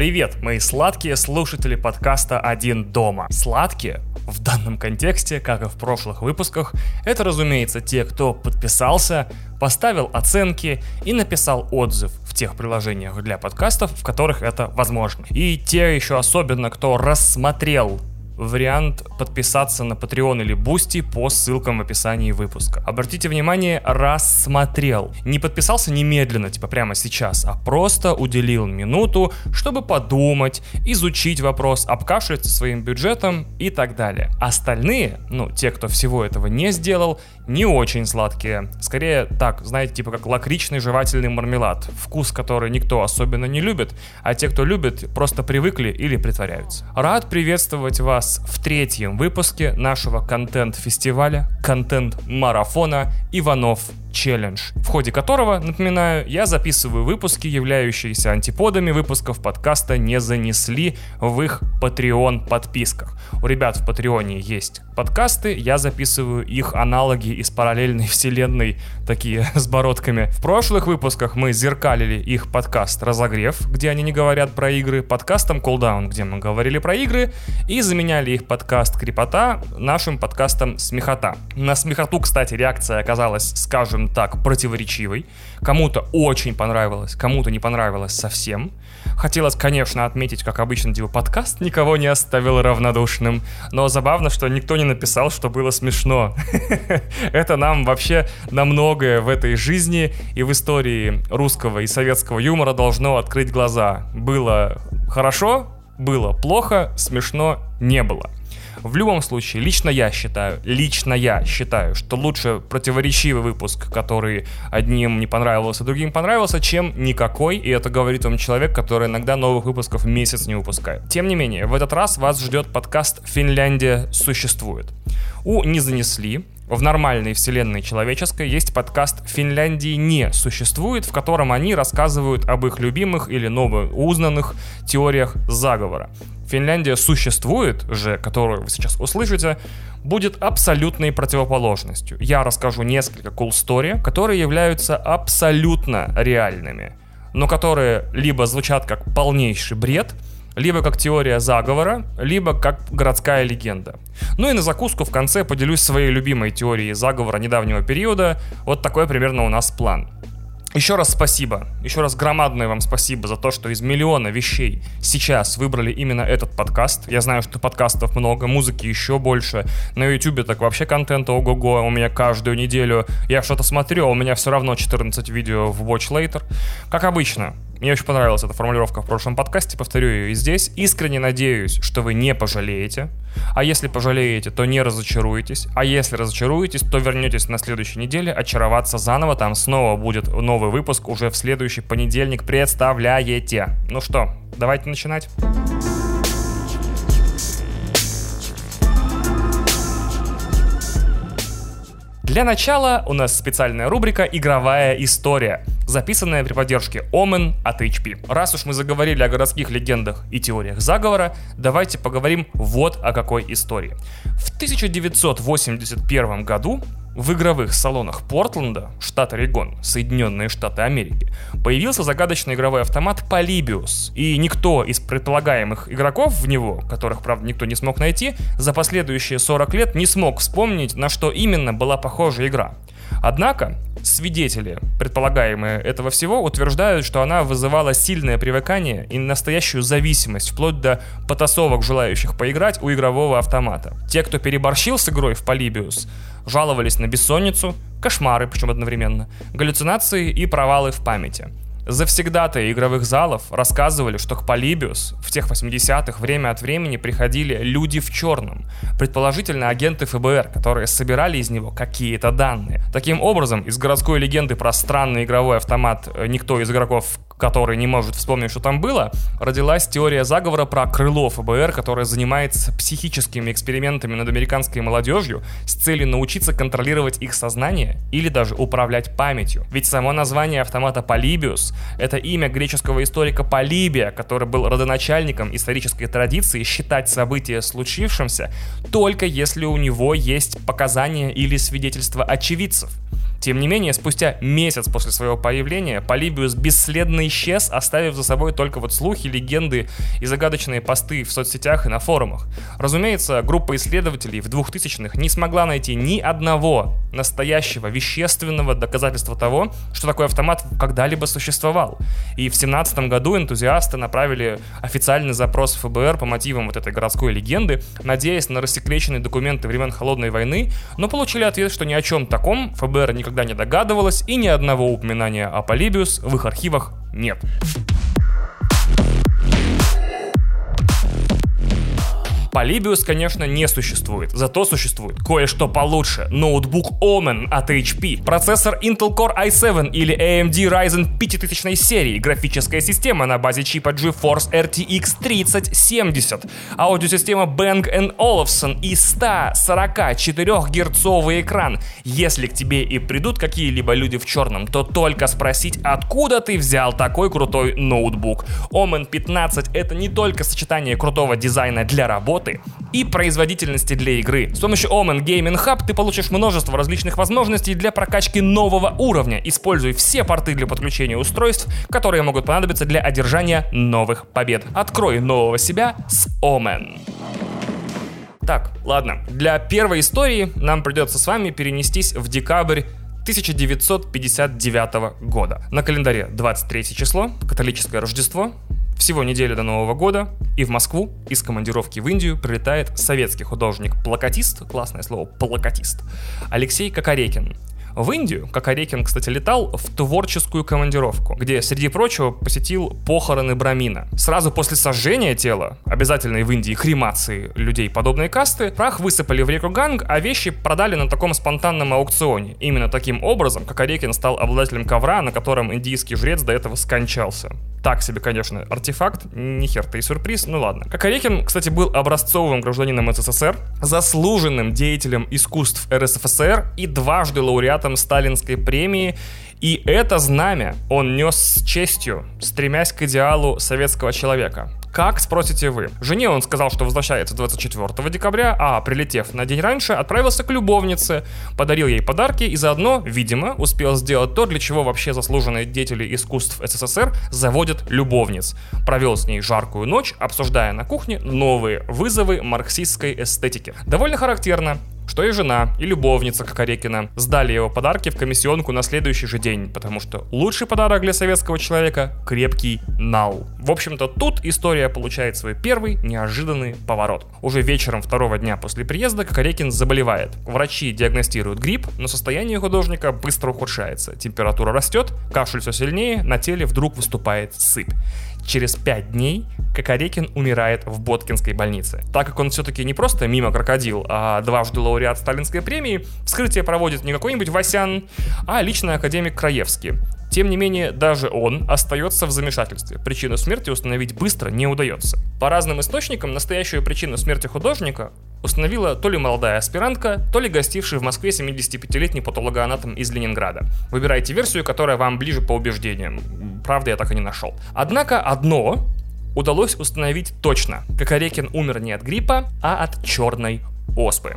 Привет, мои сладкие слушатели подкаста «Один дома». Сладкие в данном контексте, как и в прошлых выпусках, это, разумеется, те, кто подписался, поставил оценки и написал отзыв в тех приложениях для подкастов, в которых это возможно. И те еще особенно, кто рассмотрел вариант подписаться на Patreon или Boosty по ссылкам в описании выпуска. Обратите внимание, рассмотрел. Не подписался немедленно, типа прямо сейчас, а просто уделил минуту, чтобы подумать, изучить вопрос, обкашляться своим бюджетом и так далее. Остальные, ну, те, кто всего этого не сделал, не очень сладкие. Скорее так, знаете, типа как лакричный жевательный мармелад. Вкус, который никто особенно не любит, а те, кто любит, просто привыкли или притворяются. Рад приветствовать вас в третьем выпуске нашего контент-фестиваля, контент-марафона «Иванов челлендж, в ходе которого, напоминаю, я записываю выпуски, являющиеся антиподами выпусков подкаста «Не занесли» в их Patreon подписках. У ребят в Патреоне есть подкасты, я записываю их аналоги из параллельной вселенной, такие с бородками. В прошлых выпусках мы зеркалили их подкаст «Разогрев», где они не говорят про игры, подкастом «Cooldown», где мы говорили про игры, и заменяли их подкаст «Крепота» нашим подкастом «Смехота». На «Смехоту», кстати, реакция оказалась, скажем, так, противоречивой. Кому-то очень понравилось, кому-то не понравилось совсем. Хотелось, конечно, отметить, как обычно, типа подкаст никого не оставил равнодушным. Но забавно, что никто не написал, что было смешно. Это нам вообще на многое в этой жизни и в истории русского и советского юмора должно открыть глаза. Было хорошо, было плохо, смешно не было. В любом случае, лично я считаю, лично я считаю, что лучше противоречивый выпуск, который одним не понравился, другим понравился, чем никакой, и это говорит вам человек, который иногда новых выпусков месяц не выпускает. Тем не менее, в этот раз вас ждет подкаст «Финляндия существует». У «Не занесли» в нормальной вселенной человеческой есть подкаст «Финляндии не существует», в котором они рассказывают об их любимых или новоузнанных теориях заговора. Финляндия существует же, которую вы сейчас услышите, будет абсолютной противоположностью. Я расскажу несколько cool story, которые являются абсолютно реальными, но которые либо звучат как полнейший бред, либо как теория заговора, либо как городская легенда. Ну и на закуску в конце поделюсь своей любимой теорией заговора недавнего периода. Вот такой примерно у нас план. Еще раз спасибо, еще раз громадное вам спасибо за то, что из миллиона вещей сейчас выбрали именно этот подкаст. Я знаю, что подкастов много, музыки еще больше. На YouTube так вообще контента ого-го, у меня каждую неделю. Я что-то смотрю, а у меня все равно 14 видео в Watch Later. Как обычно, мне очень понравилась эта формулировка в прошлом подкасте, повторю ее и здесь. Искренне надеюсь, что вы не пожалеете. А если пожалеете, то не разочаруетесь. А если разочаруетесь, то вернетесь на следующей неделе очароваться заново. Там снова будет новый выпуск уже в следующий понедельник. Представляете? Ну что, давайте начинать. Для начала у нас специальная рубрика «Игровая история», записанная при поддержке Omen от HP. Раз уж мы заговорили о городских легендах и теориях заговора, давайте поговорим вот о какой истории. В 1981 году в игровых салонах Портленда, штат Орегон, Соединенные Штаты Америки, появился загадочный игровой автомат Polybius. И никто из предполагаемых игроков в него, которых, правда, никто не смог найти, за последующие 40 лет не смог вспомнить, на что именно была похожа игра. Однако, свидетели, предполагаемые этого всего, утверждают, что она вызывала сильное привыкание и настоящую зависимость, вплоть до потасовок желающих поиграть у игрового автомата. Те, кто переборщил с игрой в Polybius, жаловались на бессонницу, кошмары, причем одновременно, галлюцинации и провалы в памяти. Завсегдатые игровых залов рассказывали, что к Полибиус в тех 80-х время от времени приходили люди в черном, предположительно агенты ФБР, которые собирали из него какие-то данные. Таким образом, из городской легенды про странный игровой автомат э, никто из игроков который не может вспомнить, что там было, родилась теория заговора про крыло ФБР, которое занимается психическими экспериментами над американской молодежью с целью научиться контролировать их сознание или даже управлять памятью. Ведь само название автомата Полибиус — это имя греческого историка Полибия, который был родоначальником исторической традиции считать события случившимся только если у него есть показания или свидетельства очевидцев. Тем не менее, спустя месяц после своего появления Полибиус бесследно исчез, оставив за собой только вот слухи, легенды и загадочные посты в соцсетях и на форумах. Разумеется, группа исследователей в 2000-х не смогла найти ни одного настоящего вещественного доказательства того, что такой автомат когда-либо существовал. И в 17 году энтузиасты направили официальный запрос ФБР по мотивам вот этой городской легенды, надеясь на рассекреченные документы времен Холодной войны, но получили ответ, что ни о чем таком ФБР никогда не догадывалось и ни одного упоминания о Полибиус в их архивах нет. Polybius, конечно, не существует, зато существует кое-что получше. Ноутбук Omen от HP, процессор Intel Core i7 или AMD Ryzen 5000 серии, графическая система на базе чипа GeForce RTX 3070, аудиосистема Bang Olufsen и 144-герцовый экран. Если к тебе и придут какие-либо люди в черном, то только спросить, откуда ты взял такой крутой ноутбук. Omen 15 это не только сочетание крутого дизайна для работы, работы и производительности для игры. С помощью Omen Gaming Hub ты получишь множество различных возможностей для прокачки нового уровня. Используй все порты для подключения устройств, которые могут понадобиться для одержания новых побед. Открой нового себя с Omen. Так, ладно. Для первой истории нам придется с вами перенестись в декабрь 1959 года. На календаре 23 число, католическое Рождество, всего неделя до Нового года, и в Москву из командировки в Индию прилетает советский художник-плакатист, классное слово «плакатист», Алексей Кокорекин. В Индию Кокорекин, кстати, летал в творческую командировку, где, среди прочего, посетил похороны Брамина. Сразу после сожжения тела, обязательной в Индии кремации людей подобной касты, прах высыпали в реку Ганг, а вещи продали на таком спонтанном аукционе. Именно таким образом Кокорекин стал обладателем ковра, на котором индийский жрец до этого скончался. Так себе, конечно, артефакт, ни хер-то и сюрприз, ну ладно. Кокорекин, кстати, был образцовым гражданином СССР, заслуженным деятелем искусств РСФСР и дважды лауреатом Сталинской премии и это знамя он нес с честью, стремясь к идеалу советского человека. Как, спросите вы? Жене он сказал, что возвращается 24 декабря, а прилетев на день раньше, отправился к любовнице, подарил ей подарки и заодно, видимо, успел сделать то, для чего вообще заслуженные деятели искусств СССР заводят любовниц. Провел с ней жаркую ночь, обсуждая на кухне новые вызовы марксистской эстетики. Довольно характерно, что и жена, и любовница Кокорекина сдали его подарки в комиссионку на следующий же день, потому что лучший подарок для советского человека — крепкий нал. В общем-то, тут история получает свой первый неожиданный поворот. Уже вечером второго дня после приезда Кокорекин заболевает. Врачи диагностируют грипп, но состояние художника быстро ухудшается. Температура растет, кашель все сильнее, на теле вдруг выступает сыпь. Через пять дней Кокорекин умирает в Боткинской больнице. Так как он все-таки не просто мимо крокодил, а дважды лауреат Сталинской премии, вскрытие проводит не какой-нибудь Васян, а лично академик Краевский. Тем не менее, даже он остается в замешательстве. Причину смерти установить быстро не удается. По разным источникам, настоящую причину смерти художника установила то ли молодая аспирантка, то ли гостивший в Москве 75-летний патологоанатом из Ленинграда. Выбирайте версию, которая вам ближе по убеждениям. Правда, я так и не нашел. Однако одно удалось установить точно. Кокорекин умер не от гриппа, а от черной оспы.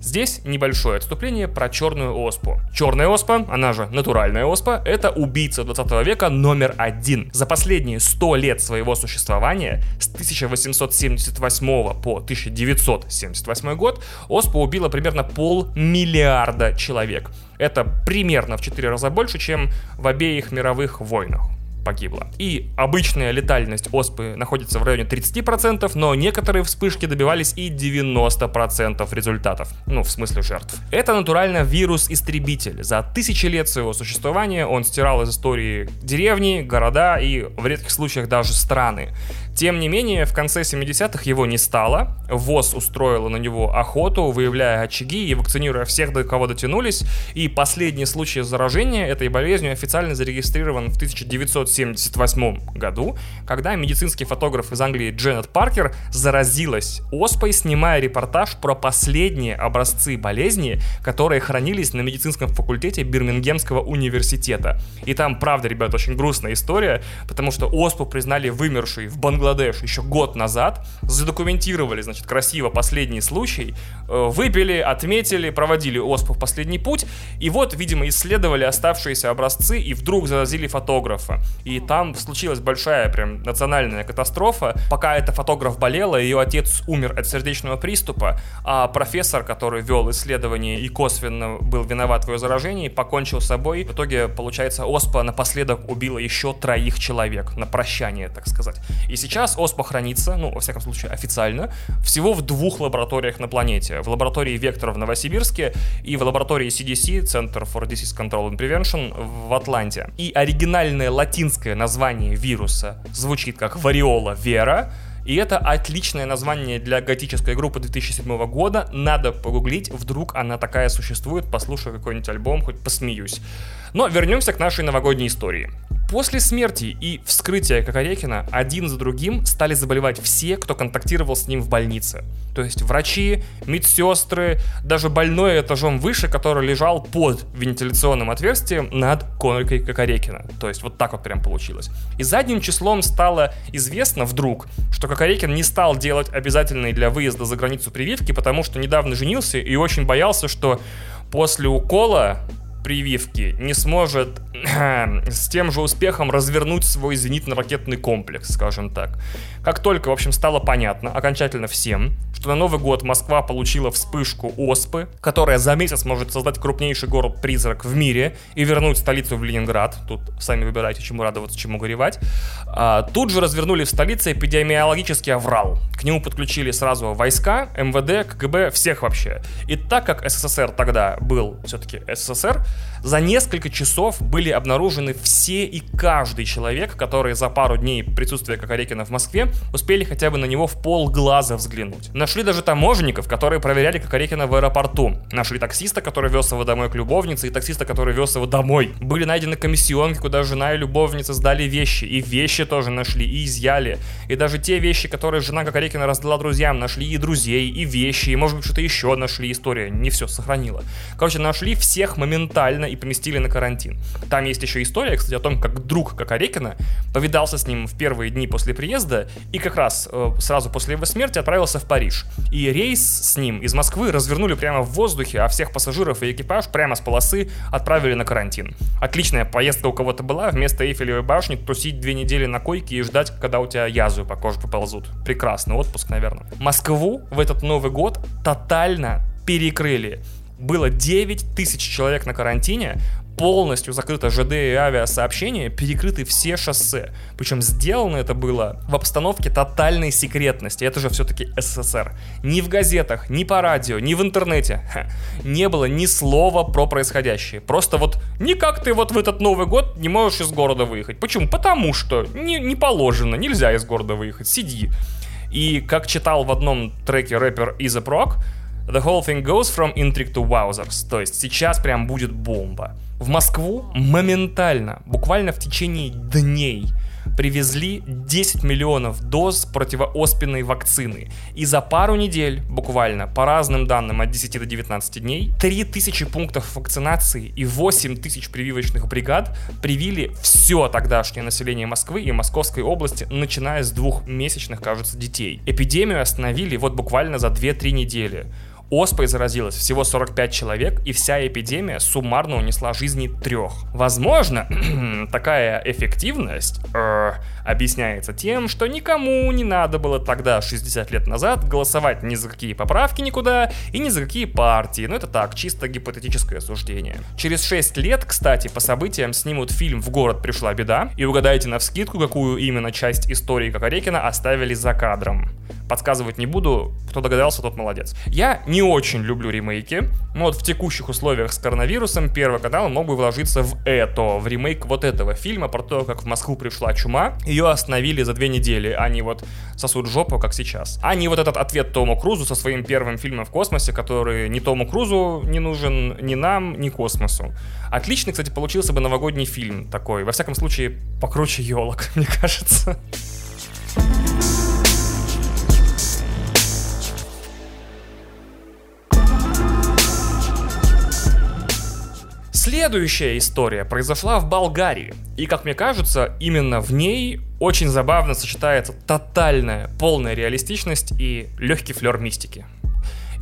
Здесь небольшое отступление про черную оспу. Черная оспа, она же натуральная оспа, это убийца 20 века номер один. За последние 100 лет своего существования, с 1878 по 1978 год, оспа убила примерно полмиллиарда человек. Это примерно в 4 раза больше, чем в обеих мировых войнах погибло. И обычная летальность оспы находится в районе 30%, но некоторые вспышки добивались и 90% результатов. Ну, в смысле жертв. Это натурально вирус-истребитель. За тысячи лет своего существования он стирал из истории деревни, города и в редких случаях даже страны. Тем не менее, в конце 70-х его не стало. ВОЗ устроила на него охоту, выявляя очаги и вакцинируя всех, до кого дотянулись. И последний случай заражения этой болезнью официально зарегистрирован в 1978 году, когда медицинский фотограф из Англии Дженнет Паркер заразилась оспой, снимая репортаж про последние образцы болезни, которые хранились на медицинском факультете Бирмингемского университета. И там, правда, ребят, очень грустная история, потому что оспу признали вымершей в Бангладеше Бангладеш еще год назад, задокументировали, значит, красиво последний случай, э, выпили, отметили, проводили ОСП в последний путь, и вот, видимо, исследовали оставшиеся образцы и вдруг заразили фотографа. И там случилась большая прям национальная катастрофа. Пока эта фотограф болела, ее отец умер от сердечного приступа, а профессор, который вел исследование и косвенно был виноват в ее заражении, покончил с собой. В итоге, получается, ОСПА напоследок убила еще троих человек на прощание, так сказать. И сейчас ОСПА хранится, ну, во всяком случае, официально, всего в двух лабораториях на планете. В лаборатории Вектор в Новосибирске и в лаборатории CDC, Center for Disease Control and Prevention, в Атланте. И оригинальное латинское название вируса звучит как вариола вера, и это отличное название для готической группы 2007 года. Надо погуглить, вдруг она такая существует, послушаю какой-нибудь альбом, хоть посмеюсь. Но вернемся к нашей новогодней истории. После смерти и вскрытия Кокорекина один за другим стали заболевать все, кто контактировал с ним в больнице. То есть врачи, медсестры, даже больной этажом выше, который лежал под вентиляционным отверстием над койкой Кокорекина. То есть вот так вот прям получилось. И задним числом стало известно вдруг, что Кокорекин не стал делать обязательные для выезда за границу прививки, потому что недавно женился и очень боялся, что после укола прививки не сможет с тем же успехом развернуть свой зенитно-ракетный комплекс, скажем так. Как только, в общем, стало понятно окончательно всем, что на Новый год Москва получила вспышку ОСПы, которая за месяц может создать крупнейший город-призрак в мире и вернуть столицу в Ленинград, тут сами выбирайте, чему радоваться, чему горевать, а, тут же развернули в столице эпидемиологический аврал. К нему подключили сразу войска, МВД, КГБ, всех вообще. И так как СССР тогда был все-таки СССР, за несколько часов были обнаружены все и каждый человек, которые за пару дней присутствия Кокорекина в Москве успели хотя бы на него в полглаза взглянуть. Нашли даже таможенников, которые проверяли Кокорекина в аэропорту. Нашли таксиста, который вез его домой к любовнице, и таксиста, который вез его домой. Были найдены комиссионки, куда жена и любовница сдали вещи, и вещи тоже нашли, и изъяли. И даже те вещи, которые жена Кокорекина раздала друзьям, нашли и друзей, и вещи, и может быть что-то еще нашли, история не все сохранила. Короче, нашли всех моментально и поместили на карантин. Там есть еще история, кстати, о том, как друг Кокорекина повидался с ним в первые дни после приезда и как раз э, сразу после его смерти отправился в Париж. И рейс с ним из Москвы развернули прямо в воздухе, а всех пассажиров и экипаж прямо с полосы отправили на карантин. Отличная поездка у кого-то была, вместо Эйфелевой башни тусить две недели на койке и ждать, когда у тебя язвы по коже поползут. Прекрасный отпуск, наверное. Москву в этот Новый год тотально перекрыли было 9 тысяч человек на карантине, полностью закрыто ЖД и авиасообщение, перекрыты все шоссе. Причем сделано это было в обстановке тотальной секретности. Это же все-таки СССР. Ни в газетах, ни по радио, ни в интернете ха, не было ни слова про происходящее. Просто вот никак ты вот в этот Новый год не можешь из города выехать. Почему? Потому что не, не положено, нельзя из города выехать, сиди. И как читал в одном треке рэпер Иза Прок, The whole thing goes from intrigue to wowzers. То есть сейчас прям будет бомба. В Москву моментально, буквально в течение дней, привезли 10 миллионов доз противооспенной вакцины. И за пару недель, буквально, по разным данным от 10 до 19 дней, 3000 пунктов вакцинации и 8 тысяч прививочных бригад привили все тогдашнее население Москвы и Московской области, начиная с двухмесячных, кажется, детей. Эпидемию остановили вот буквально за 2-3 недели. Оспой заразилось всего 45 человек, и вся эпидемия суммарно унесла жизни трех. Возможно, такая эффективность э, объясняется тем, что никому не надо было тогда, 60 лет назад, голосовать ни за какие поправки никуда и ни за какие партии. Ну это так, чисто гипотетическое суждение. Через 6 лет, кстати, по событиям снимут фильм «В город пришла беда», и угадайте на вскидку, какую именно часть истории Кокорекина оставили за кадром. Подсказывать не буду, кто догадался, тот молодец. Я не очень люблю ремейки, но вот в текущих условиях с коронавирусом Первый канал мог бы вложиться в это, в ремейк вот этого фильма про то, как в Москву пришла чума. Ее остановили за две недели, а не вот сосуд жопу, как сейчас. А не вот этот ответ Тому Крузу со своим первым фильмом в космосе, который ни Тому Крузу не нужен, ни нам, ни космосу. Отличный, кстати, получился бы новогодний фильм такой. Во всяком случае, покруче елок, мне кажется. Следующая история произошла в Болгарии. И, как мне кажется, именно в ней очень забавно сочетается тотальная, полная реалистичность и легкий флер мистики.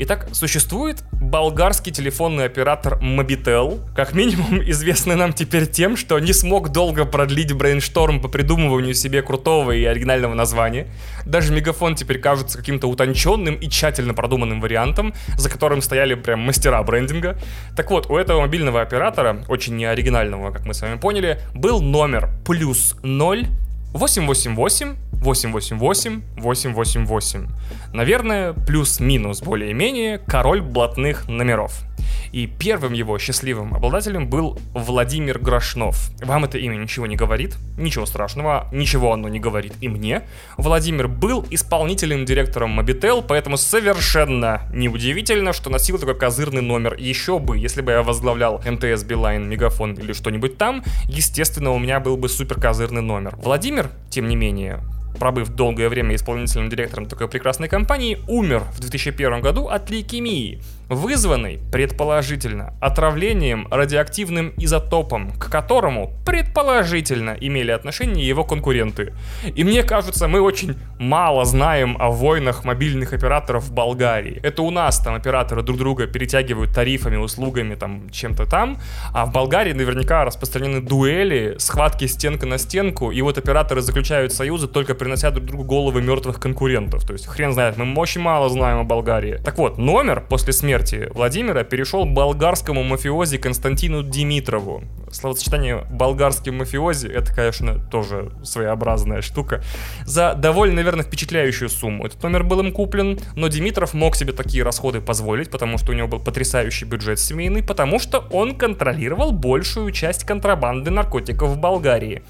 Итак, существует болгарский телефонный оператор Mobitel, как минимум известный нам теперь тем, что не смог долго продлить брейншторм по придумыванию себе крутого и оригинального названия. Даже Мегафон теперь кажется каким-то утонченным и тщательно продуманным вариантом, за которым стояли прям мастера брендинга. Так вот, у этого мобильного оператора, очень неоригинального, как мы с вами поняли, был номер плюс 0 888 888 888. Наверное, плюс-минус более-менее король блатных номеров. И первым его счастливым обладателем был Владимир Грошнов. Вам это имя ничего не говорит? Ничего страшного, ничего оно не говорит и мне. Владимир был исполнительным директором Mobitel, поэтому совершенно неудивительно, что носил такой козырный номер. Еще бы, если бы я возглавлял МТС, Билайн, Мегафон или что-нибудь там, естественно, у меня был бы супер козырный номер. Владимир, тем не менее, пробыв долгое время исполнительным директором такой прекрасной компании, умер в 2001 году от лейкемии вызванный, предположительно, отравлением радиоактивным изотопом, к которому, предположительно, имели отношение его конкуренты. И мне кажется, мы очень мало знаем о войнах мобильных операторов в Болгарии. Это у нас там операторы друг друга перетягивают тарифами, услугами, там, чем-то там, а в Болгарии наверняка распространены дуэли, схватки стенка на стенку, и вот операторы заключают союзы, только принося друг другу головы мертвых конкурентов. То есть, хрен знает, мы очень мало знаем о Болгарии. Так вот, номер после смерти Владимира перешел болгарскому мафиози Константину Димитрову. Словосочетание болгарский мафиози это, конечно, тоже своеобразная штука. За довольно, наверное, впечатляющую сумму. Этот номер был им куплен, но Димитров мог себе такие расходы позволить, потому что у него был потрясающий бюджет семейный, потому что он контролировал большую часть контрабанды наркотиков в Болгарии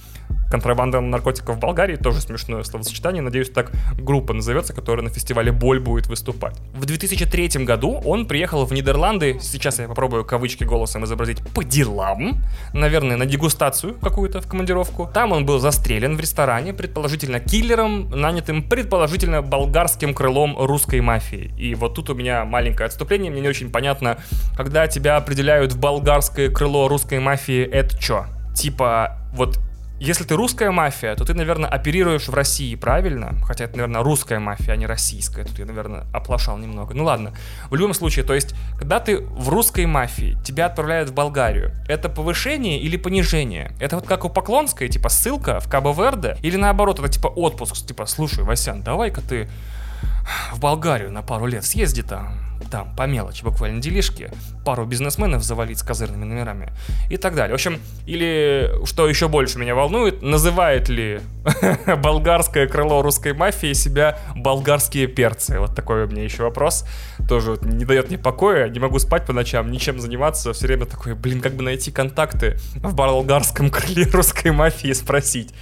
контрабанда наркотиков в Болгарии, тоже смешное словосочетание, надеюсь, так группа назовется, которая на фестивале «Боль» будет выступать. В 2003 году он приехал в Нидерланды, сейчас я попробую кавычки голосом изобразить, по делам, наверное, на дегустацию какую-то в командировку. Там он был застрелен в ресторане, предположительно киллером, нанятым предположительно болгарским крылом русской мафии. И вот тут у меня маленькое отступление, мне не очень понятно, когда тебя определяют в болгарское крыло русской мафии, это что? Типа, вот если ты русская мафия, то ты, наверное, оперируешь в России, правильно? Хотя это, наверное, русская мафия, а не российская. Тут я, наверное, оплошал немного. Ну ладно. В любом случае, то есть, когда ты в русской мафии, тебя отправляют в Болгарию, это повышение или понижение? Это вот как у Поклонской, типа ссылка в Кабо-Верде? Или наоборот, это типа отпуск, типа, слушай, Васян, давай-ка ты в Болгарию на пару лет съезди там там, по мелочи, буквально делишки, пару бизнесменов завалить с козырными номерами и так далее. В общем, или, что еще больше меня волнует, называет ли болгарское крыло русской мафии себя болгарские перцы? Вот такой у меня еще вопрос. Тоже вот не дает мне покоя, не могу спать по ночам, ничем заниматься, все время такой, блин, как бы найти контакты в болгарском крыле русской мафии спросить.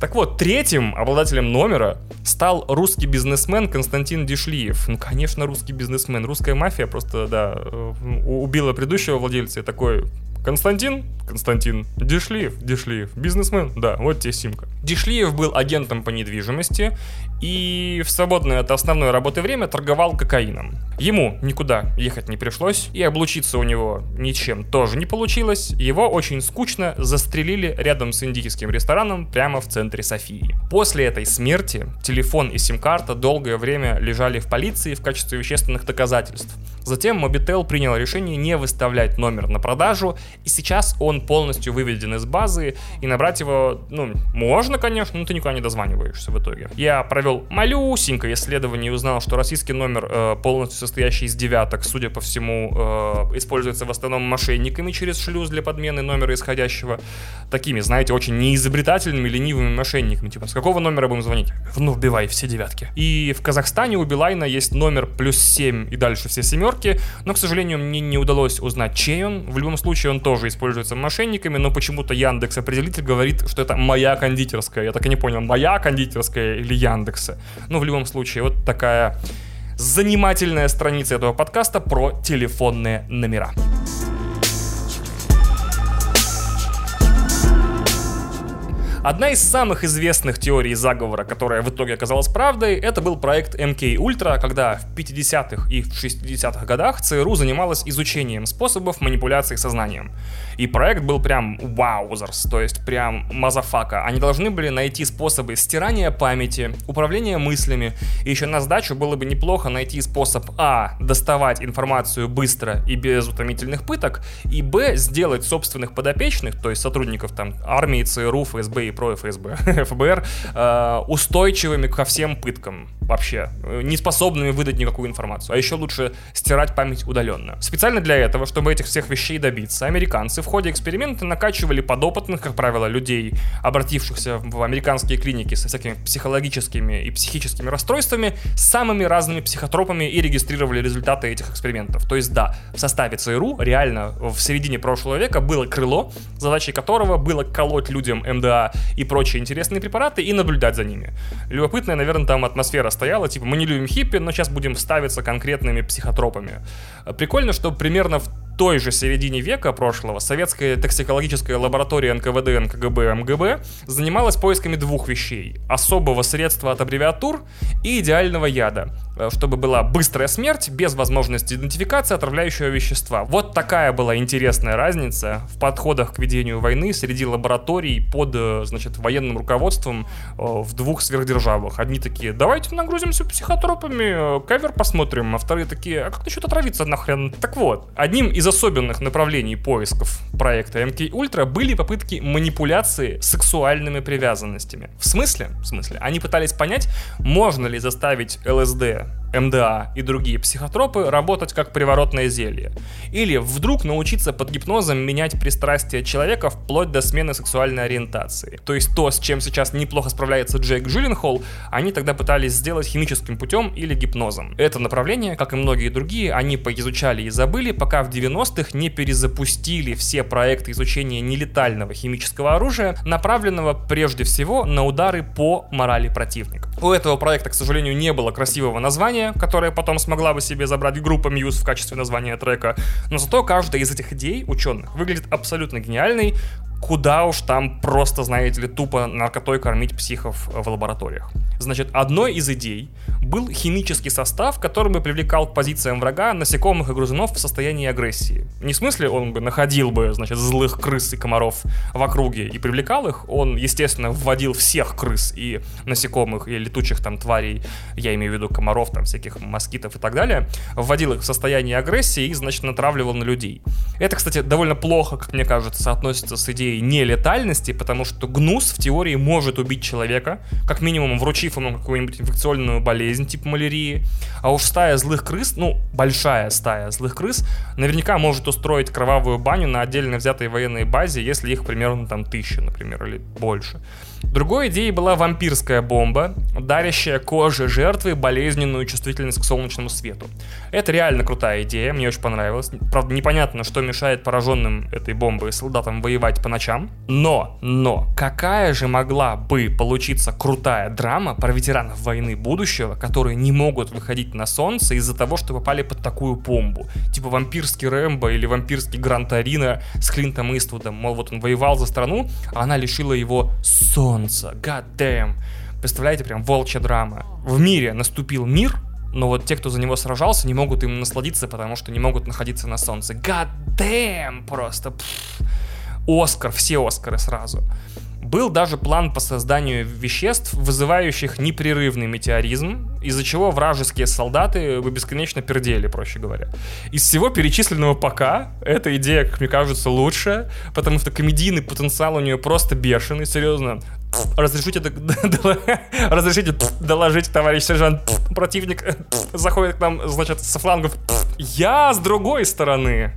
Так вот, третьим обладателем номера стал русский бизнесмен Константин Дишлиев. Ну, конечно, русский бизнесмен. Русская мафия просто, да, э, убила предыдущего владельца и такой, Константин? Константин. Дишлиев? Дишлиев. Бизнесмен? Да, вот тебе симка. Дишлиев был агентом по недвижимости и в свободное от основной работы время торговал кокаином. Ему никуда ехать не пришлось, и облучиться у него ничем тоже не получилось. Его очень скучно застрелили рядом с индийским рестораном прямо в центре Софии. После этой смерти телефон и сим-карта долгое время лежали в полиции в качестве вещественных доказательств. Затем Mobitel принял решение не выставлять номер на продажу, и сейчас он полностью выведен из базы, и набрать его, ну, можно, конечно, но ты никуда не дозваниваешься в итоге. Я провел малюсенькое исследование и узнал, что российский номер, э, полностью состоящий из девяток, судя по всему, э, используется в основном мошенниками через шлюз для подмены номера исходящего. Такими, знаете, очень неизобретательными, ленивыми мошенниками. Типа, с какого номера будем звонить? Ну, вбивай все девятки. И в Казахстане у Билайна есть номер плюс 7 и дальше все семерки, но, к сожалению, мне не удалось узнать, чей он. В любом случае, он тоже используется мошенниками, но почему-то Яндекс определитель говорит, что это моя кондитерская. Я так и не понял, моя кондитерская или Яндекса. Ну, в любом случае, вот такая занимательная страница этого подкаста про телефонные номера. Одна из самых известных теорий заговора, которая в итоге оказалась правдой, это был проект MK Ultra, когда в 50-х и в 60-х годах ЦРУ занималась изучением способов манипуляции сознанием. И проект был прям wowsers, то есть прям motherfucker. Они должны были найти способы стирания памяти, управления мыслями, и еще на сдачу было бы неплохо найти способ А. доставать информацию быстро и без утомительных пыток, и Б. сделать собственных подопечных, то есть сотрудников там армии, ЦРУ, ФСБ и про ФСБ, ФБР, э, устойчивыми ко всем пыткам вообще, не способными выдать никакую информацию, а еще лучше стирать память удаленно. Специально для этого, чтобы этих всех вещей добиться, американцы в ходе эксперимента накачивали подопытных, как правило, людей, обратившихся в американские клиники со всякими психологическими и психическими расстройствами, самыми разными психотропами и регистрировали результаты этих экспериментов. То есть да, в составе ЦРУ реально в середине прошлого века было крыло, задачей которого было колоть людям МДА и прочие интересные препараты и наблюдать за ними. Любопытная, наверное, там атмосфера стояла, типа мы не любим хиппи, но сейчас будем ставиться конкретными психотропами. Прикольно, что примерно в той же середине века прошлого советская токсикологическая лаборатория НКВД, НКГБ, МГБ занималась поисками двух вещей. Особого средства от аббревиатур и идеального яда, э, чтобы была быстрая смерть без возможности идентификации отравляющего вещества. Вот такая была интересная разница в подходах к ведению войны среди лабораторий под, э, значит, военным руководством э, в двух сверхдержавах. Одни такие, давайте нагрузимся психотропами, кавер посмотрим, а вторые такие, а как насчет отравиться нахрен? Так вот, одним из особенных направлений поисков проекта MK Ultra были попытки манипуляции сексуальными привязанностями. В смысле? В смысле? Они пытались понять, можно ли заставить ЛСД МДА и другие психотропы работать как приворотное зелье. Или вдруг научиться под гипнозом менять пристрастие человека вплоть до смены сексуальной ориентации. То есть то, с чем сейчас неплохо справляется Джейк Джилленхол, они тогда пытались сделать химическим путем или гипнозом. Это направление, как и многие другие, они поизучали и забыли, пока в 90-х не перезапустили все проекты изучения нелетального химического оружия, направленного прежде всего на удары по морали противника. У этого проекта, к сожалению, не было красивого названия, которое потом смогла бы себе забрать группа Muse в качестве названия трека, но зато каждая из этих идей ученых выглядит абсолютно гениальной, куда уж там просто, знаете ли, тупо наркотой кормить психов в лабораториях. Значит, одной из идей был химический состав, который бы привлекал к позициям врага насекомых и грызунов в состоянии агрессии. Не в смысле он бы находил бы, значит, злых крыс и комаров в округе и привлекал их, он, естественно, вводил всех крыс и насекомых и летучих там тварей, я имею в виду комаров, там всяких москитов и так далее, вводил их в состояние агрессии и, значит, натравливал на людей. Это, кстати, довольно плохо, как мне кажется, соотносится с идеей нелетальности, потому что гнус в теории может убить человека, как минимум вручив ему какую-нибудь инфекционную болезнь типа малярии. А уж стая злых крыс, ну, большая стая злых крыс, наверняка может устроить кровавую баню на отдельно взятой военной базе, если их примерно там тысяча, например, или больше. Другой идеей была вампирская бомба, дарящая коже жертвы болезненную чувствительность к солнечному свету. Это реально крутая идея, мне очень понравилось. Правда, непонятно, что мешает пораженным этой бомбой солдатам воевать по ночам. Но, но, какая же могла бы получиться крутая драма про ветеранов войны будущего, которые не могут выходить на солнце из-за того, что попали под такую бомбу. Типа вампирский Рэмбо или вампирский Гран Торино с Клинтом Иствудом. Мол, вот он воевал за страну, а она лишила его солнца солнца. God damn. Представляете, прям волчья драма. В мире наступил мир, но вот те, кто за него сражался, не могут им насладиться, потому что не могут находиться на солнце. God damn, просто. Пфф. Оскар, все Оскары сразу. Был даже план по созданию веществ, вызывающих непрерывный метеоризм, из-за чего вражеские солдаты бы бесконечно пердели, проще говоря. Из всего перечисленного пока, эта идея, как мне кажется, лучшая, потому что комедийный потенциал у нее просто бешеный, серьезно. Разрешите, разрешите доложить, товарищ сержант, противник заходит к нам, значит, со флангов. Я с другой стороны.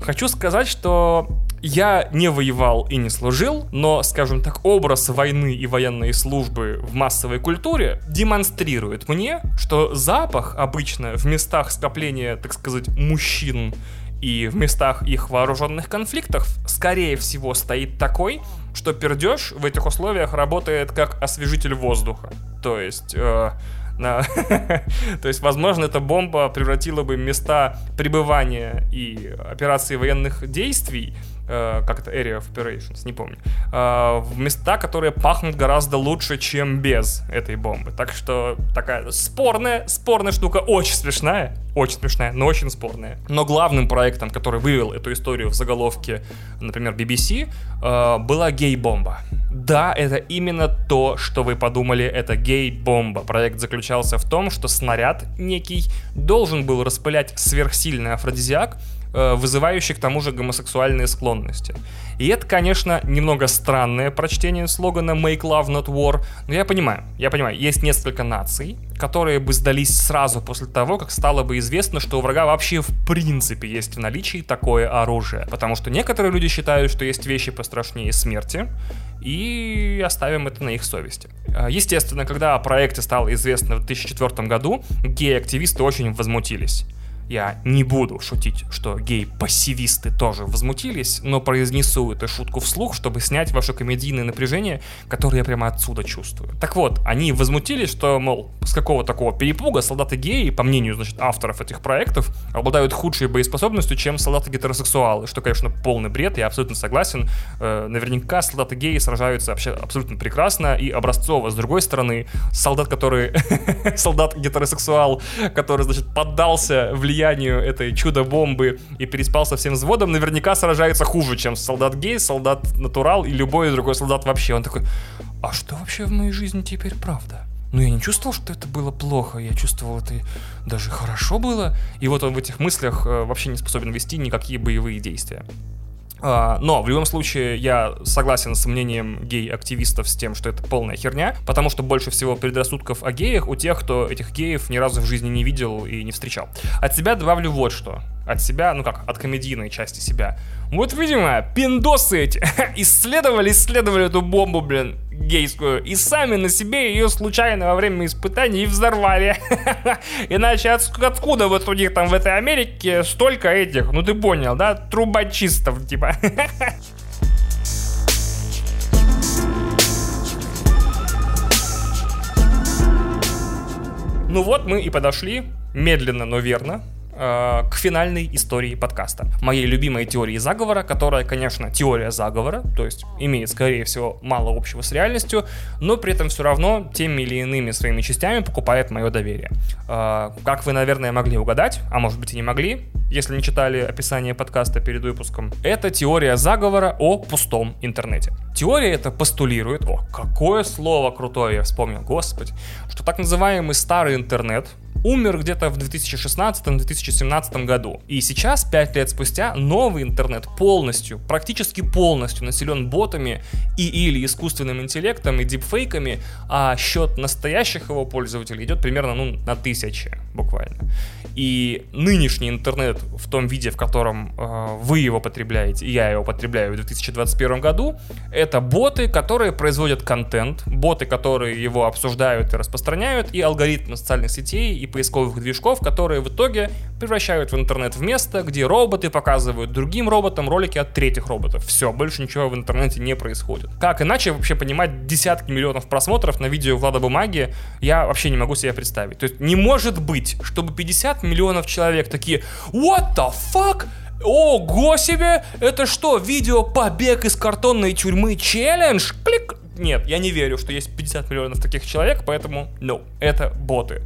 Хочу сказать, что я не воевал и не служил, но, скажем так, образ войны и военной службы в массовой культуре демонстрирует мне, что запах обычно в местах скопления, так сказать, мужчин и в местах их вооруженных конфликтов, скорее всего, стоит такой, что пердеж в этих условиях работает как освежитель воздуха. То есть... Э, на... То есть, возможно, эта бомба превратила бы места пребывания и операции военных действий как это, Area of Operations, не помню, э, в места, которые пахнут гораздо лучше, чем без этой бомбы. Так что такая спорная, спорная штука, очень смешная, очень смешная, но очень спорная. Но главным проектом, который вывел эту историю в заголовке, например, BBC, э, была гей-бомба. Да, это именно то, что вы подумали, это гей-бомба. Проект заключался в том, что снаряд некий должен был распылять сверхсильный афродизиак, Э, вызывающий к тому же гомосексуальные склонности. И это, конечно, немного странное прочтение слогана «Make love not war», но я понимаю, я понимаю, есть несколько наций, которые бы сдались сразу после того, как стало бы известно, что у врага вообще в принципе есть в наличии такое оружие. Потому что некоторые люди считают, что есть вещи пострашнее смерти, и оставим это на их совести. Э, естественно, когда о проекте стало известно в 2004 году, гей-активисты очень возмутились. Я не буду шутить, что гей-пассивисты тоже возмутились, но произнесу эту шутку вслух, чтобы снять ваше комедийное напряжение, которое я прямо отсюда чувствую. Так вот, они возмутились, что, мол, с какого такого перепуга солдаты геи, по мнению, значит, авторов этих проектов, обладают худшей боеспособностью, чем солдаты гетеросексуалы, что, конечно, полный бред, я абсолютно согласен. Э, наверняка солдаты геи сражаются вообще абсолютно прекрасно и образцово. С другой стороны, солдат, который... солдат гетеросексуал, который, значит, поддался влиянию влиянию этой чудо-бомбы и переспал со всем взводом, наверняка сражается хуже, чем солдат гей, солдат натурал и любой другой солдат вообще. Он такой, а что вообще в моей жизни теперь правда? Ну, я не чувствовал, что это было плохо, я чувствовал, это даже хорошо было. И вот он в этих мыслях э, вообще не способен вести никакие боевые действия. А, но в любом случае я согласен с мнением гей-активистов с тем, что это полная херня, потому что больше всего предрассудков о геях у тех, кто этих геев ни разу в жизни не видел и не встречал. От себя добавлю вот что от себя, ну как, от комедийной части себя. Вот, видимо, пиндосы эти исследовали, исследовали эту бомбу, блин, гейскую, и сами на себе ее случайно во время испытаний взорвали. Иначе от, откуда вот у них там в этой Америке столько этих, ну ты понял, да, трубочистов, типа. Ну вот мы и подошли, медленно, но верно, Э, к финальной истории подкаста. Моей любимой теории заговора, которая, конечно, теория заговора, то есть имеет, скорее всего, мало общего с реальностью, но при этом все равно теми или иными своими частями покупает мое доверие. Э, как вы, наверное, могли угадать, а может быть и не могли, если не читали описание подкаста перед выпуском, это теория заговора о пустом интернете. Теория это постулирует, о, какое слово крутое я вспомнил, господи, что так называемый старый интернет, умер где-то в 2016-2017 году. И сейчас, 5 лет спустя, новый интернет полностью, практически полностью населен ботами и или искусственным интеллектом и дипфейками, а счет настоящих его пользователей идет примерно ну, на тысячи буквально. И нынешний интернет в том виде, в котором э, вы его потребляете, и я его потребляю в 2021 году, это боты, которые производят контент, боты, которые его обсуждают и распространяют, и алгоритмы социальных сетей и поисковых движков, которые в итоге превращают в интернет в место, где роботы показывают другим роботам ролики от третьих роботов. Все, больше ничего в интернете не происходит. Как иначе вообще понимать десятки миллионов просмотров на видео Влада Бумаги, я вообще не могу себе представить. То есть не может быть, чтобы 50 миллионов человек такие «What the fuck?» Ого себе! Это что, видео «Побег из картонной тюрьмы челлендж»? Клик! Нет, я не верю, что есть 50 миллионов таких человек, поэтому, no, это боты.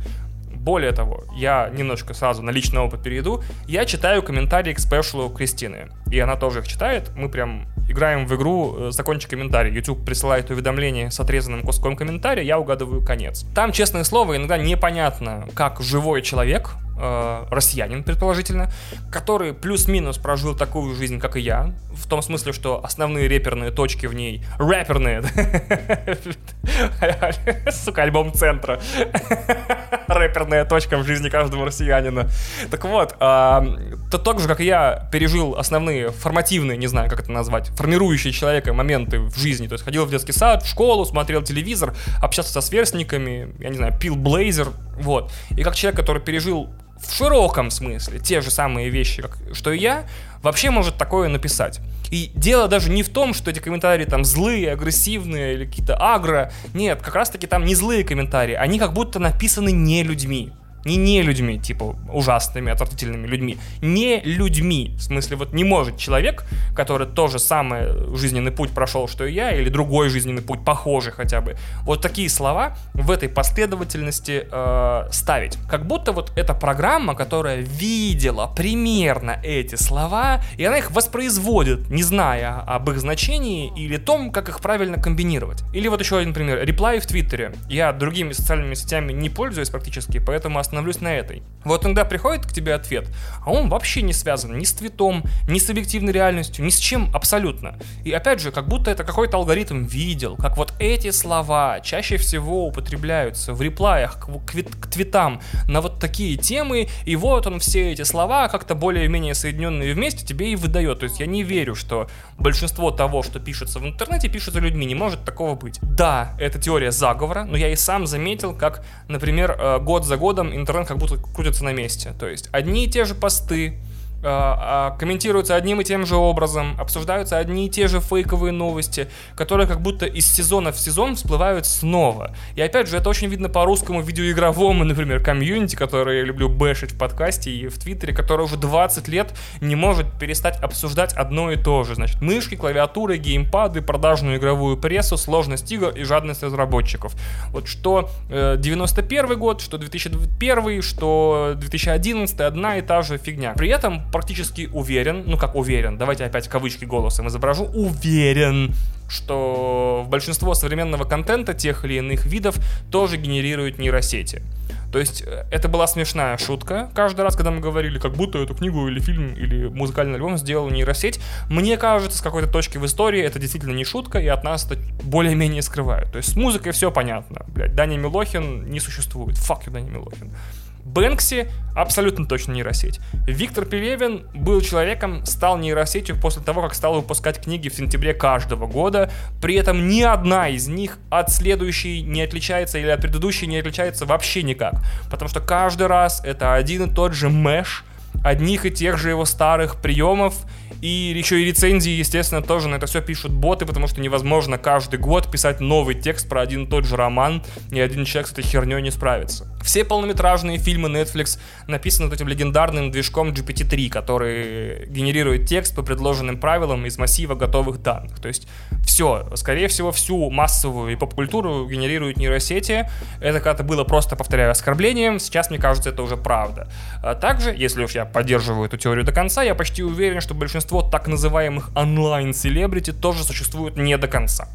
Более того, я немножко сразу на личный опыт перейду. Я читаю комментарии к спешлу Кристины. И она тоже их читает. Мы прям играем в игру э, «Закончи комментарий». YouTube присылает уведомление с отрезанным куском комментария, я угадываю конец. Там, честное слово, иногда непонятно, как живой человек э, россиянин, предположительно, который плюс-минус прожил такую жизнь, как и я, в том смысле, что основные реперные точки в ней, рэперные, сука, альбом центра, рэперная точка в жизни каждого россиянина. Так вот, э, то так же, как и я, пережил основные формативные, не знаю, как это назвать, формирующие человека моменты в жизни, то есть ходил в детский сад, в школу, смотрел телевизор, общался со сверстниками, я не знаю, пил блейзер, вот. И как человек, который пережил в широком смысле те же самые вещи, как, что и я, вообще может такое написать. И дело даже не в том, что эти комментарии там злые, агрессивные или какие-то агро. Нет, как раз таки там не злые комментарии. Они как будто написаны не людьми. Не не людьми, типа ужасными, отвратительными людьми. Не людьми. В смысле, вот не может человек, который тоже самый жизненный путь прошел, что и я, или другой жизненный путь, похожий хотя бы, вот такие слова в этой последовательности э, ставить. Как будто вот эта программа, которая видела примерно эти слова, и она их воспроизводит, не зная об их значении или том, как их правильно комбинировать. Или вот еще один пример. Реплай в Твиттере. Я другими социальными сетями не пользуюсь практически, поэтому остановлюсь на этой. Вот иногда приходит к тебе ответ, а он вообще не связан ни с твитом, ни с объективной реальностью, ни с чем абсолютно. И опять же, как будто это какой-то алгоритм видел, как вот эти слова чаще всего употребляются в реплаях к, к, к твитам на вот такие темы, и вот он все эти слова как-то более-менее соединенные вместе тебе и выдает. То есть я не верю, что большинство того, что пишется в интернете, пишется людьми, не может такого быть. Да, это теория заговора, но я и сам заметил, как, например, э, год за годом интернет как будто крутится на месте. То есть одни и те же посты, комментируются одним и тем же образом, обсуждаются одни и те же фейковые новости, которые как будто из сезона в сезон всплывают снова. И опять же, это очень видно по русскому видеоигровому, например, комьюнити, который я люблю бэшить в подкасте и в Твиттере, который уже 20 лет не может перестать обсуждать одно и то же. Значит, мышки, клавиатуры, геймпады, продажную игровую прессу, сложность игр и жадность разработчиков. Вот что э, 91 год, что 2001, что 2011, одна и та же фигня. При этом практически уверен, ну как уверен, давайте опять кавычки голосом изображу, уверен, что в большинство современного контента тех или иных видов тоже генерируют нейросети. То есть э, это была смешная шутка каждый раз, когда мы говорили, как будто эту книгу или фильм или музыкальный альбом сделал нейросеть. Мне кажется, с какой-то точки в истории это действительно не шутка, и от нас это более-менее скрывают. То есть с музыкой все понятно. Блядь, Даня Милохин не существует. Фак Даня Милохин. Бэнкси абсолютно точно нейросеть. Виктор Пелевин был человеком, стал нейросетью после того, как стал выпускать книги в сентябре каждого года. При этом ни одна из них от следующей не отличается или от предыдущей не отличается вообще никак. Потому что каждый раз это один и тот же мэш, одних и тех же его старых приемов, и еще и рецензии, естественно, тоже на это все пишут боты, потому что невозможно каждый год писать новый текст про один и тот же роман, и один человек с этой херней не справится. Все полнометражные фильмы Netflix написаны вот этим легендарным движком GPT-3, который генерирует текст по предложенным правилам из массива готовых данных. То есть все, скорее всего, всю массовую и поп-культуру генерируют нейросети. Это когда-то было просто, повторяю, оскорблением, сейчас, мне кажется, это уже правда. А также, если уж я поддерживаю эту теорию до конца, я почти уверен, что большинство так называемых онлайн-селебрити тоже существуют не до конца.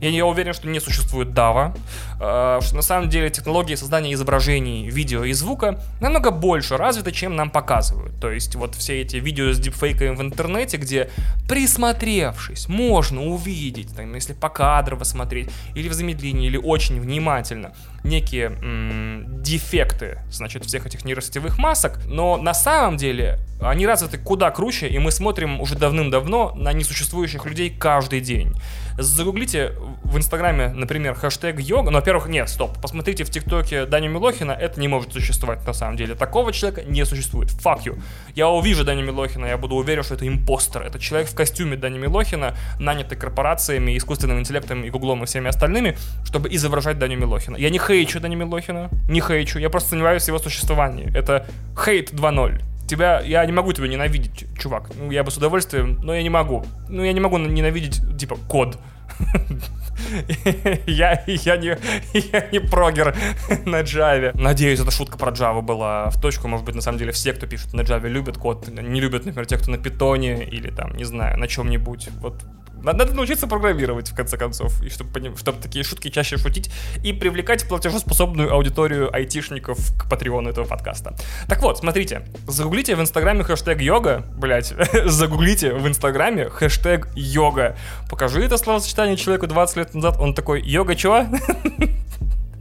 Я не уверен, что не существует DAVA, э, что на самом деле технологии создания изображений, видео и звука намного больше развиты, чем нам показывают. То есть вот все эти видео с дипфейками в интернете, где присмотревшись, можно увидеть, там, если по кадрово смотреть, или в замедлении, или очень внимательно, некие м- дефекты, значит, всех этих нейросетевых масок, но на самом деле они развиты куда круче, и мы смотрим уже давным-давно на несуществующих людей каждый день. Загуглите в Инстаграме, например, хэштег йога. Ну, во-первых, нет, стоп. Посмотрите в ТикТоке Даню Милохина, это не может существовать на самом деле. Такого человека не существует. Fuck you. Я увижу Даню Милохина, я буду уверен, что это импостер. Это человек в костюме Дани Милохина, нанятый корпорациями, искусственным интеллектом и Гуглом и всеми остальными, чтобы изображать Даню Милохина. Я не хейчу Даню Милохина, не хейчу, я просто сомневаюсь в его существовании. Это хейт 2.0 тебя, я не могу тебя ненавидеть, чувак. Ну, я бы с удовольствием, но я не могу. Ну, я не могу ненавидеть, типа, код. я, я, не, я не прогер на Java. Надеюсь, эта шутка про Java была в точку. Может быть, на самом деле все, кто пишет на Java, любят код. Не любят, например, те, кто на питоне или там, не знаю, на чем-нибудь. Вот надо научиться программировать, в конце концов, и чтобы, чтобы такие шутки чаще шутить и привлекать платежеспособную аудиторию айтишников к патреону этого подкаста. Так вот, смотрите, загуглите в инстаграме хэштег йога, блять, загуглите в инстаграме хэштег йога. Покажи это словосочетание человеку 20 лет назад, он такой, йога чего?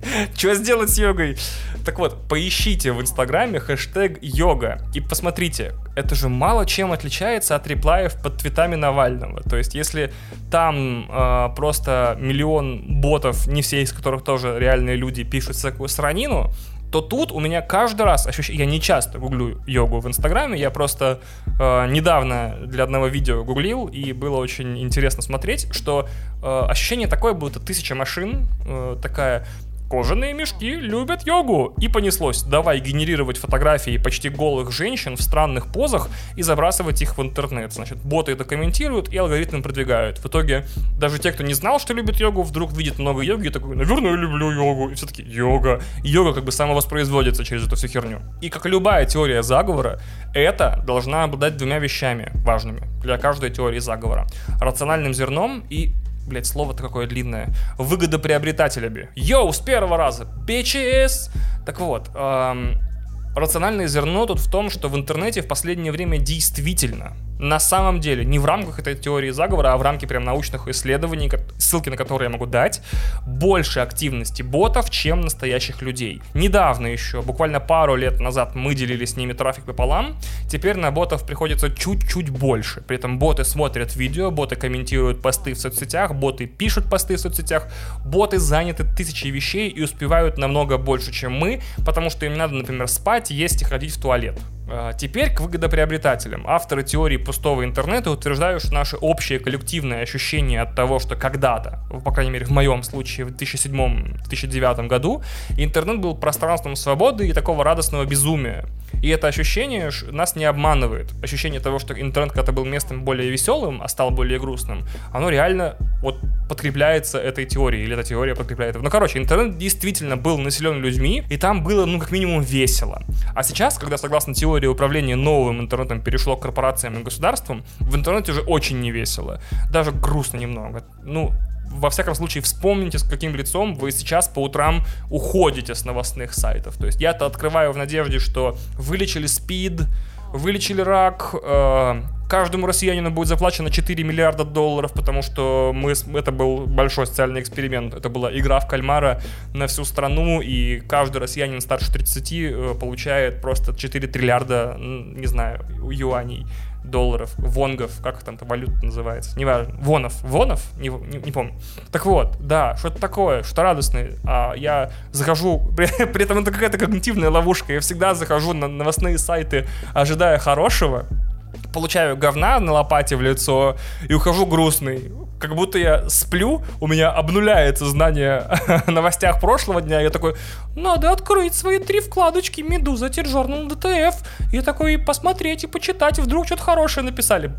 Что сделать с йогой? Так вот, поищите в Инстаграме хэштег йога и посмотрите, это же мало чем отличается от реплаев под твитами Навального. То есть, если там э, просто миллион ботов, не все из которых тоже реальные люди, пишут всякую сранину, то тут у меня каждый раз ощущение, я не часто гуглю йогу в Инстаграме, я просто э, недавно для одного видео гуглил, и было очень интересно смотреть, что э, ощущение такое, будто тысяча машин, э, такая кожаные мешки любят йогу. И понеслось. Давай генерировать фотографии почти голых женщин в странных позах и забрасывать их в интернет. Значит, боты это комментируют и алгоритмы продвигают. В итоге даже те, кто не знал, что любит йогу, вдруг видит много йоги и такой, наверное, я люблю йогу. И все таки йога. Йога как бы самовоспроизводится через эту всю херню. И как любая теория заговора, это должна обладать двумя вещами важными для каждой теории заговора. Рациональным зерном и Блять, слово-то какое длинное. Выгодоприобретателями. Йоу, с первого раза. Bitches! Так вот, эм, рациональное зерно тут в том, что в интернете в последнее время действительно на самом деле, не в рамках этой теории заговора, а в рамке прям научных исследований, ссылки на которые я могу дать, больше активности ботов, чем настоящих людей. Недавно еще, буквально пару лет назад мы делили с ними трафик пополам, теперь на ботов приходится чуть-чуть больше. При этом боты смотрят видео, боты комментируют посты в соцсетях, боты пишут посты в соцсетях, боты заняты тысячей вещей и успевают намного больше, чем мы, потому что им надо, например, спать, есть и ходить в туалет. А, теперь к выгодоприобретателям. Авторы теории пустого интернета утверждают, что наше общее коллективное ощущение от того, что когда-то, по крайней мере в моем случае, в 2007-2009 году, интернет был пространством свободы и такого радостного безумия. И это ощущение нас не обманывает. Ощущение того, что интернет когда-то был местом более веселым, а стал более грустным, оно реально вот подкрепляется этой теорией, или эта теория подкрепляет. Ну, короче, интернет действительно был населен людьми, и там было, ну, как минимум, весело. А сейчас, когда, согласно теории управления новым интернетом перешло к корпорациям и государствам, в интернете уже очень невесело. Даже грустно немного. Ну, во всяком случае, вспомните, с каким лицом вы сейчас по утрам уходите с новостных сайтов. То есть я-то открываю в надежде, что вылечили спид, вылечили рак, э, каждому россиянину будет заплачено 4 миллиарда долларов, потому что мы, это был большой социальный эксперимент. Это была игра в кальмара на всю страну, и каждый россиянин старше 30 э, получает просто 4 триллиарда, не знаю, юаней долларов, вонгов, как там-то валюта называется, неважно, вонов, вонов, не, не, не помню. Так вот, да, что-то такое, что радостное, а я захожу, при, при этом это какая-то когнитивная ловушка, я всегда захожу на новостные сайты, ожидая хорошего, получаю говна на лопате в лицо и ухожу грустный. Как будто я сплю, у меня обнуляется знание о новостях прошлого дня. Я такой, надо открыть свои три вкладочки Медуза, Тиржорнал, ДТФ. И такой посмотреть и почитать, вдруг что-то хорошее написали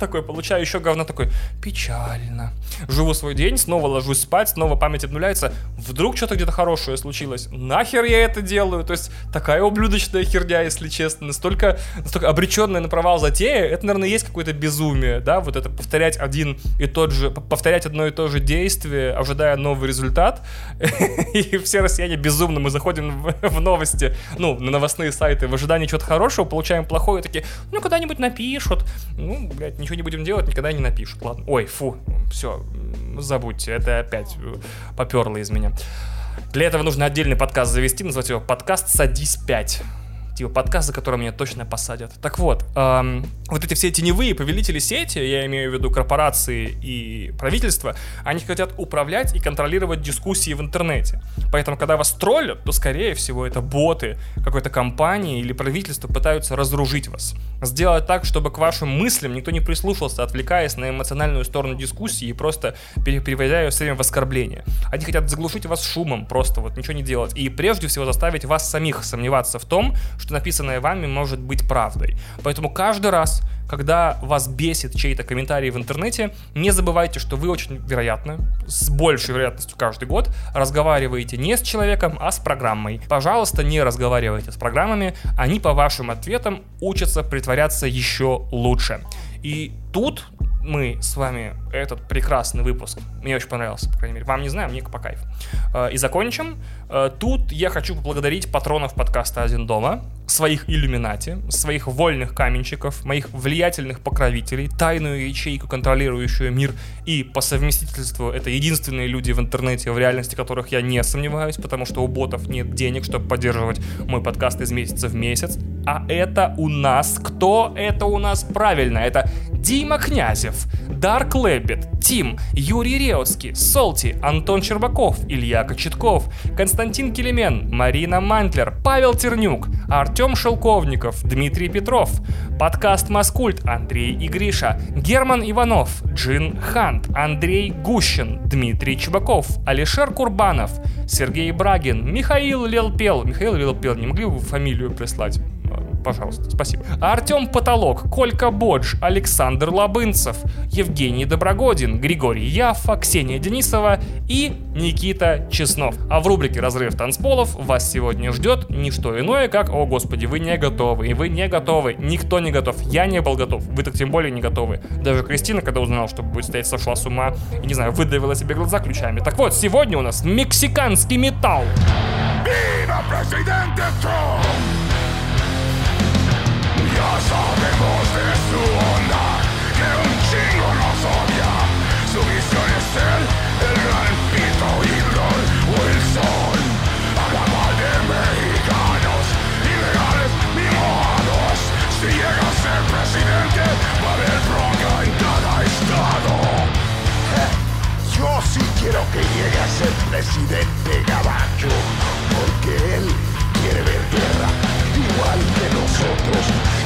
такой, получаю еще говно такой, печально. Живу свой день, снова ложусь спать, снова память обнуляется. Вдруг что-то где-то хорошее случилось. Нахер я это делаю? То есть такая ублюдочная херня, если честно. Настолько, настолько обреченная на провал затея. Это, наверное, есть какое-то безумие, да? Вот это повторять один и тот же, повторять одно и то же действие, ожидая новый результат. И все россияне безумно, мы заходим в новости, ну, на новостные сайты в ожидании чего-то хорошего, получаем плохое, такие, ну, когда-нибудь напишут. Ну, блядь, ничего ничего не будем делать, никогда не напишут. Ладно. Ой, фу, все, забудьте, это опять э, поперло из меня. Для этого нужно отдельный подкаст завести, назвать его подкаст «Садись 5» типа подкаст, за который меня точно посадят. Так вот, эм, вот эти все теневые повелители сети, я имею в виду корпорации и правительства, они хотят управлять и контролировать дискуссии в интернете. Поэтому, когда вас троллят, то, скорее всего, это боты какой-то компании или правительства пытаются разоружить вас. Сделать так, чтобы к вашим мыслям никто не прислушался, отвлекаясь на эмоциональную сторону дискуссии и просто переводя ее все время в оскорбление. Они хотят заглушить вас шумом, просто вот ничего не делать. И прежде всего заставить вас самих сомневаться в том, что что написанное вами может быть правдой. Поэтому каждый раз, когда вас бесит чей-то комментарий в интернете, не забывайте, что вы очень вероятно, с большей вероятностью каждый год, разговариваете не с человеком, а с программой. Пожалуйста, не разговаривайте с программами, они по вашим ответам учатся притворяться еще лучше. И тут мы с вами этот прекрасный выпуск, мне очень понравился, по крайней мере, вам не знаю, мне по кайфу, э, и закончим. Э, тут я хочу поблагодарить патронов подкаста «Один дома», своих иллюминати, своих вольных каменщиков, моих влиятельных покровителей, тайную ячейку, контролирующую мир, и по совместительству это единственные люди в интернете, в реальности которых я не сомневаюсь, потому что у ботов нет денег, чтобы поддерживать мой подкаст из месяца в месяц. А это у нас кто? Это у нас правильно, это Дима Князев, Дарк Лэббит, Тим, Юрий Реутский, Солти, Антон Щербаков, Илья Кочетков, Константин Келемен, Марина Мантлер, Павел Тернюк, Артем Шелковников, Дмитрий Петров, подкаст Маскульт Андрей и Гриша, Герман Иванов, Джин Хант, Андрей Гущин, Дмитрий Чебаков, Алишер Курбанов, Сергей Брагин, Михаил Лелпел. Михаил Лелпел, не могли бы фамилию прислать? Пожалуйста, спасибо. Артем Потолок, Колька Бодж, Александр Лабынцев, Евгений Доброгодин, Григорий Яффа, Ксения Денисова и Никита Чеснов. А в рубрике «Разрыв танцполов» вас сегодня ждет не что иное, как «О, господи, вы не готовы, и вы не готовы, никто не готов, я не был готов, вы так тем более не готовы». Даже Кристина, когда узнала, что будет стоять, сошла с ума и, не знаю, выдавила себе глаза ключами. Так вот, сегодня у нас мексиканский металл. ¡Viva presidente Trump! Sabemos de su onda que un chingo nos odia. Su visión es él, el gran pito Hitler Wilson. Acaba de mexicanos, ilegales mimohados. Si llega a ser presidente, va a haber bronca en cada estado. Yo sí quiero que llegue a ser presidente gabacho, porque él quiere ver guerra, igual que nosotros.